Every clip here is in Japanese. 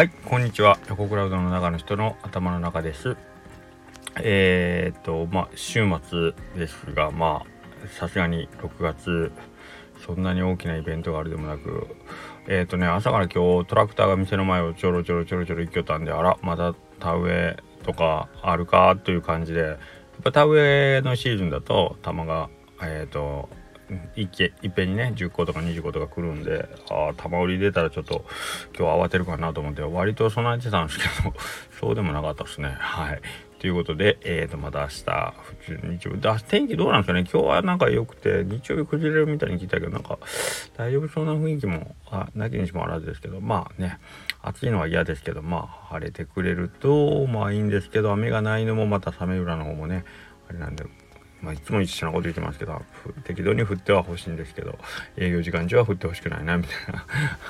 はい、こんにちは。横クラウドの中の人の頭の中です。えー、っと、まあ、週末ですが、まあ、さすがに6月、そんなに大きなイベントがあるでもなく、えー、っとね、朝から今日トラクターが店の前をちょろちょろちょろちょろ行きよったんで、あら、まだ田植えとかあるか？という感じで、やっぱ田植えのシーズンだと、玉が、えー、っと、いけいっぺんにね10個とか20個とか来るんでああ玉売り出たらちょっと今日慌てるかなと思って割と備えてたんですけどそうでもなかったですね。はい。ということで、えーと、また明日、普通日曜日、天気どうなんですかね？今日はなんか良くて、日曜日崩れるみたいに聞いたけど、なんか大丈夫そうな雰囲気も、あ、なきにしもあらずですけど、まあね、暑いのは嫌ですけど、まあ晴れてくれると、まあいいんですけど、雨がないのもまたサメ裏の方もね、あれなんで、まあ、いつも一緒なこと言ってますけど適度に振ってはほしいんですけど営業時間中は振ってほしくないなみたい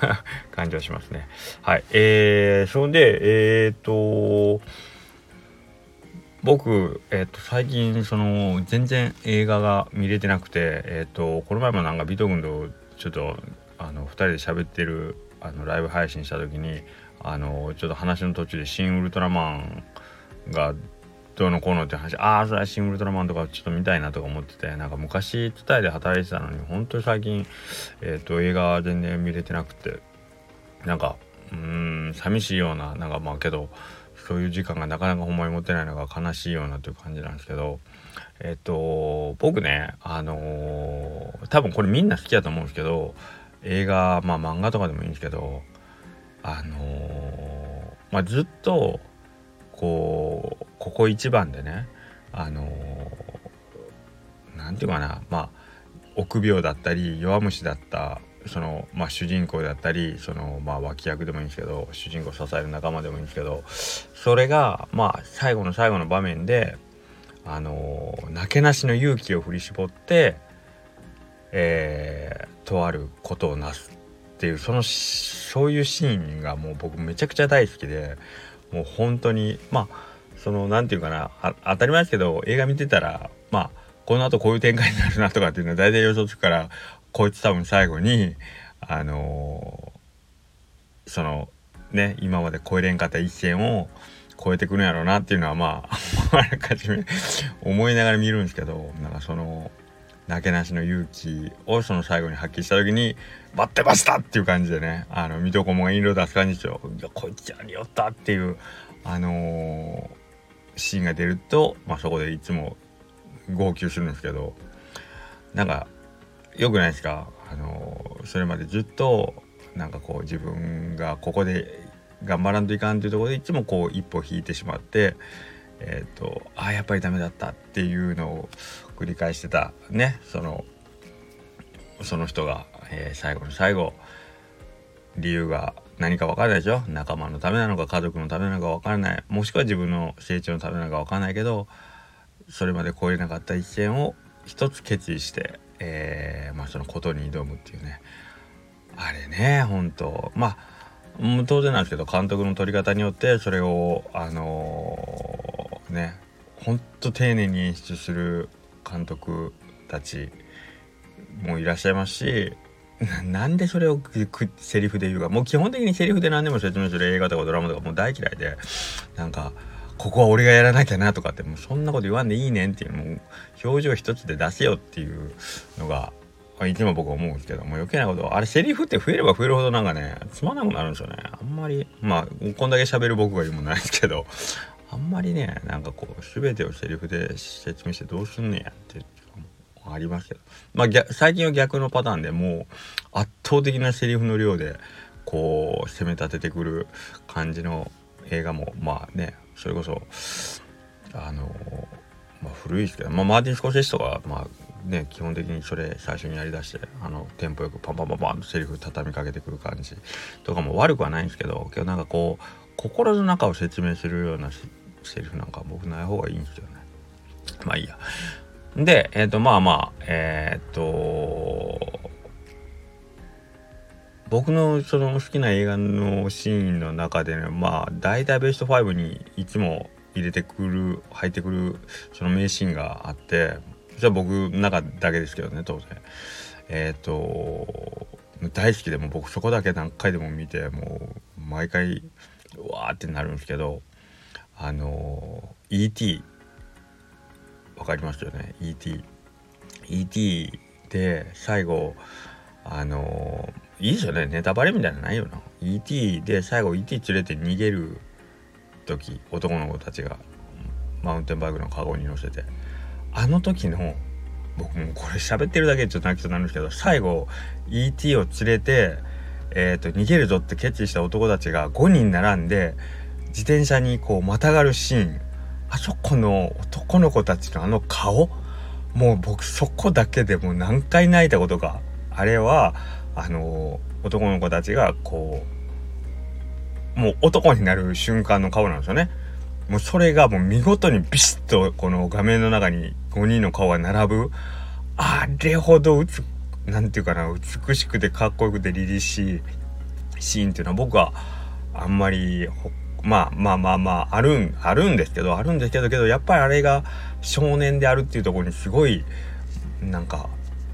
な 感じはしますね。はいえー、それでえっ、と僕、えーと、最近その全然映画が見れてなくて、えーと、この前もなんかビト君とちょっとあの2人で喋ってるあのライブ配信した時にあのちょっと話の途中で「シン・ウルトラマン」がどうのこうのって話。ああそれはシン・ウルトラマンとかちょっと見たいなとか思ってて。なんか昔伝えで働いてたのに本当に最近、えーと、映画全然見れてなくて。なんかうーん寂しいようななんかまあけどそういう時間がなかなかほんまに持ってないのが悲しいようなという感じなんですけど。えっ、ー、と僕ねあのー、多分これみんな好きだと思うんですけど映画まあ漫画とかでもいいんですけどあのー、まあずっとこうここ一番でねあの何て言うかなまあ臆病だったり弱虫だったその、まあ、主人公だったりその、まあ、脇役でもいいんですけど主人公を支える仲間でもいいんですけどそれがまあ最後の最後の場面であのなけなしの勇気を振り絞って、えー、とあることをなすっていうそのそういうシーンがもう僕めちゃくちゃ大好きでもう本当にまあその何て言うかな当たり前ですけど映画見てたらまあこの後こういう展開になるなとかっていうのは大体予想つくからこいつ多分最後にあのー、そのね今まで超えれんかった一線を超えてくるんやろうなっていうのはまあ あらかじめ 思いながら見るんですけどなんかそのなけなしの勇気をその最後に発揮した時に「待ってました!」っていう感じでねあの水戸黄門が印籠出す感じですよ。いやこいつやりよったっていうあのー、シーンが出ると、まあ、そこでいつも号泣するんですけどなんかよくないですか？あの、それまでずっとなんかこう自分がここで頑張らんといかんというところでいつもこう一歩引いてしまってえっ、ー、とあやっぱりダメだったっていうのを繰り返してた。ねそのその人が、えー、最後の最後理由が何か分からないでしょ？仲間のためなのか家族のためなのか分からない。もしくは自分の成長のためなのか分からないけどそれまで超えなかった一線を一つ決意して、えー、まあ、そのことに挑むっていうね。あれね本当。まあ当然なんですけど監督の取り方によってそれをあのー、ねほんと丁寧に演出する監督たちもいらっしゃいますし なんでそれをセリフで言うか。もう基本的にセリフで何でも説明する映画とかドラマとかもう大嫌いで。なんかここは俺がやらなきゃなとかってもうそんなこと言わんでいいねんっていうもう表情一つで出せよっていうのがいつも僕は思うんですけども余計なこと。あれセリフって増えれば増えるほどなんかねつまらなくなるんですよね。あんまりまあこんだけ喋る僕が言うもんないですけど。あんまりねなんかこう全てをセリフで説明してどうすんねんやってありますけどまあ最近は逆のパターンでもう圧倒的なセリフの量でこう攻め立ててくる感じの映画もまあねそれこそあのまあ古いですけど、まあ、マーティン・スコセッシとかまあね基本的にそれ最初にやりだしてあのテンポよくパンパンパンパンとセリフ畳みかけてくる感じとかも悪くはないんですけど今日なんかこう心の中を説明するようなセリフなんか僕ない方がいいんですよね。まあいいや。で、えっ、ー、と、まあまあ、えっ、ー、と、僕のその好きな映画のシーンの中でね、まあ、大体ベスト5にいつも入れてくる、入ってくる、その名シーンがあって、それは僕の中だけですけどね、当然。えっ、ー、と、大好きでも僕そこだけ何回でも見て、もう、毎回わーってなるんですけどあの ET わかりますよね。ET ET で最後あのいいですよね。ネタバレみたいなのないよな。ET で最後 ET 連れて逃げる時男の子たちがマウンテンバイクのカゴに乗せて。あの時の僕もこれ喋ってるだけでちょっと泣きそうになるんですけど最後 ET を連れて、えーと、逃げるぞって決意した男たちが5人並んで自転車にこうまたがるシーン。あそこの男の子たちのあの顔もう僕そこだけでもう何回泣いたことかあれはあの男の子たちがこうもう男になる瞬間の顔なんですよね。もうそれがもう見事にビシッとこの画面の中に5人の顔が並ぶあれほどつなんていうかな美しくてかっこよくて凛々しいシーンっていうのは僕はあんまりまあまあまあまああるんあるんですけどあるんですけどけどやっぱりあれが少年であるっていうところにすごいなんか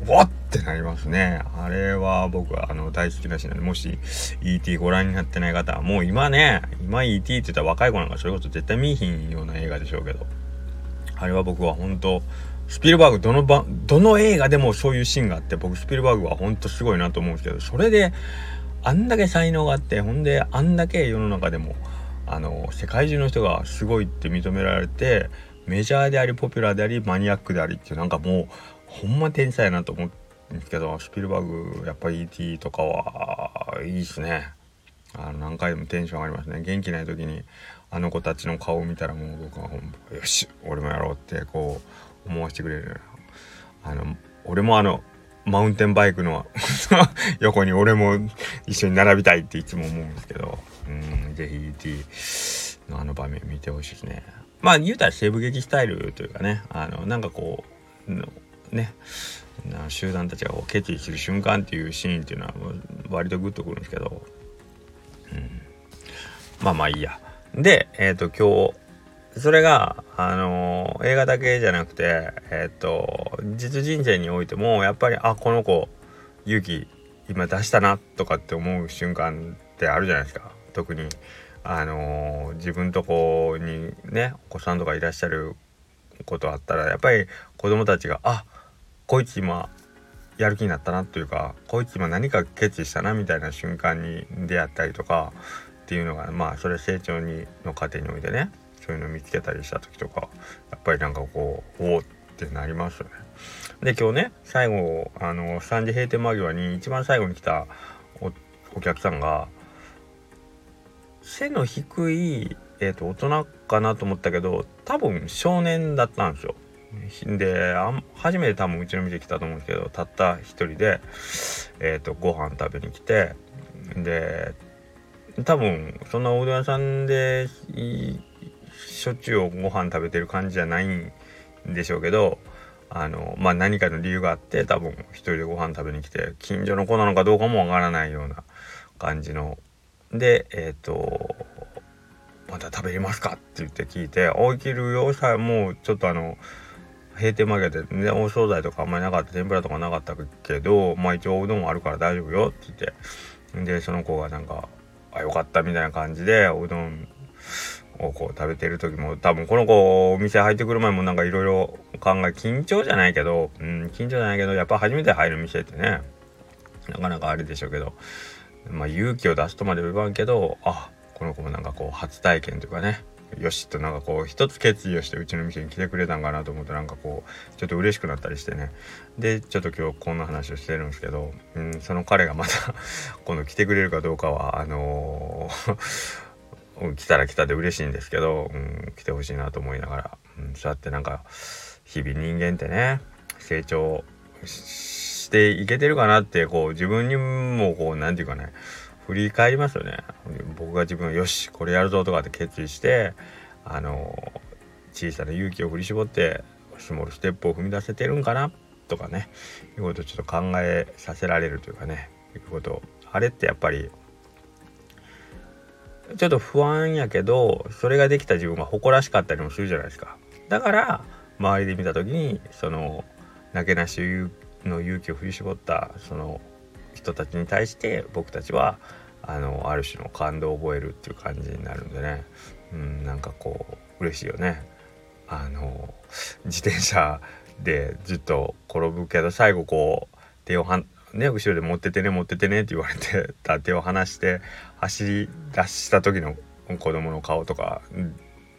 わってなりますね。あれは僕はあの大好きなシーンなんで、もし ET ご覧になってない方は、もう今ね、今 ET って言ったら若い子なんかそれこそ絶対見いひんような映画でしょうけど、あれは僕は本当スピルバーグどのば、どの映画でもそういうシーンがあって、僕スピルバーグは本当すごいなと思うんですけど、それであんだけ才能があって、ほんであんだけ世の中でも、あの、世界中の人がすごいって認められて、メジャーであり、ポピュラーであり、マニアックでありっていう、なんかもう、ほんま天才やなと思うんですけどスピルバーグやっぱり E.T. とかはいいっすねあの何回でもテンション上がりますね元気ない時にあの子たちの顔を見たらもう僕はほんよし俺もやろうってこう思わせてくれるあの俺もあのマウンテンバイクの 横に俺も一緒に並びたいっていつも思うんですけどうんぜひ E.T. のあの場面見てほしいですねまあ言うたら西部劇スタイルというかねあのなんかこうね集団たちが決意する瞬間っていうシーンっていうのは割とグッとくるんですけど、うん、まあまあいいや。で、えっ、ー、と今日それがあのー、映画だけじゃなくてえっ、と実人生においてもやっぱりあこの子勇気今出したなとかって思う瞬間ってあるじゃないですか。特にあの自分とこにねお子さんとかいらっしゃることあったらやっぱり子供たちがあこいつ今やる気になったなというかこいつ今何か決意したなみたいな瞬間に出会ったりとかっていうのがまあそれは成長にの過程においてね。そういうの見つけたりした時とかやっぱりなんかこうおおってなりますよね。で今日ね最後あの3時閉店間際に一番最後に来たお客さんが背の低い、えーと大人かなと思ったけど多分少年だったんですよ。で初めて多分うちの店来たと思うんですけどたった一人で、えーと、ご飯食べに来てで多分そんなおうどん屋さんでしょっちゅうご飯食べてる感じじゃないんでしょうけどあのまあ何かの理由があって多分一人でご飯食べに来て近所の子なのかどうかもわからないような感じの。でえっ、ー、とまた食べれますか?」って言って聞いて「おいけるよさもうちょっとあの閉店間際でねお惣菜とかあんまりなかった天ぷらとかなかったけどまあ一応うどんあるから大丈夫よって言って。でその子がなんか「あよかった」みたいな感じでおうどんをこう食べてる時も多分この子お店入ってくる前もなんかいろいろ考え緊張じゃないけどうん緊張じゃないけどやっぱ初めて入る店ってねなかなかあれでしょうけどまあ勇気を出すとまで言わんけどあこの子もなんかこう初体験というかねよしとなんかこう一つ決意をしてうちの店に来てくれたんかなと思うとなんかこうちょっと嬉しくなったりしてね。でちょっと今日こんな話をしてるんですけど、うん、その彼がまた 今度来てくれるかどうかはあのー、来たら来たで嬉しいんですけど、うん、来てほしいなと思いながら、うん、そうやってなんか日々人間ってね成長していけてるかなってこう自分にもこう何て言うかね振り返りますよね。僕が自分よしこれやるぞとかって決意してあの小さな勇気を振り絞ってスモールステップを踏み出せてるんかなとかねいうことをちょっと考えさせられるというかねいうことあれってやっぱりちょっと不安やけどそれができた自分が誇らしかったりもするじゃないですか。だから周りで見た時にそのなけなしの勇気を振り絞ったその人たちに対して僕たちはあのある種の感動を覚えるっていう感じになるんでね。うんなんかこう嬉しいよね。あの自転車でずっと転ぶけど最後こう手をはね後ろで持っててね持っててねって言われてた手を離して走り出した時の子供の顔とか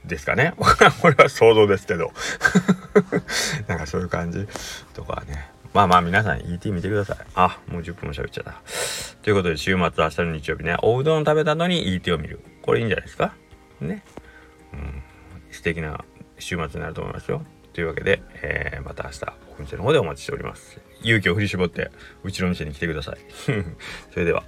ですかね。これは想像ですけど。なんかそういう感じとかね。まあまあ皆さん ET 見てください。あもう10分も喋っちゃった。ということで週末明日の日曜日ね。おうどん食べたのに ET を見る。これいいんじゃないですか。ね。うん。素敵な週末になると思いますよ。というわけで、えー、また明日、お店の方でお待ちしております。勇気を振り絞って、うちの店に来てください。それでは。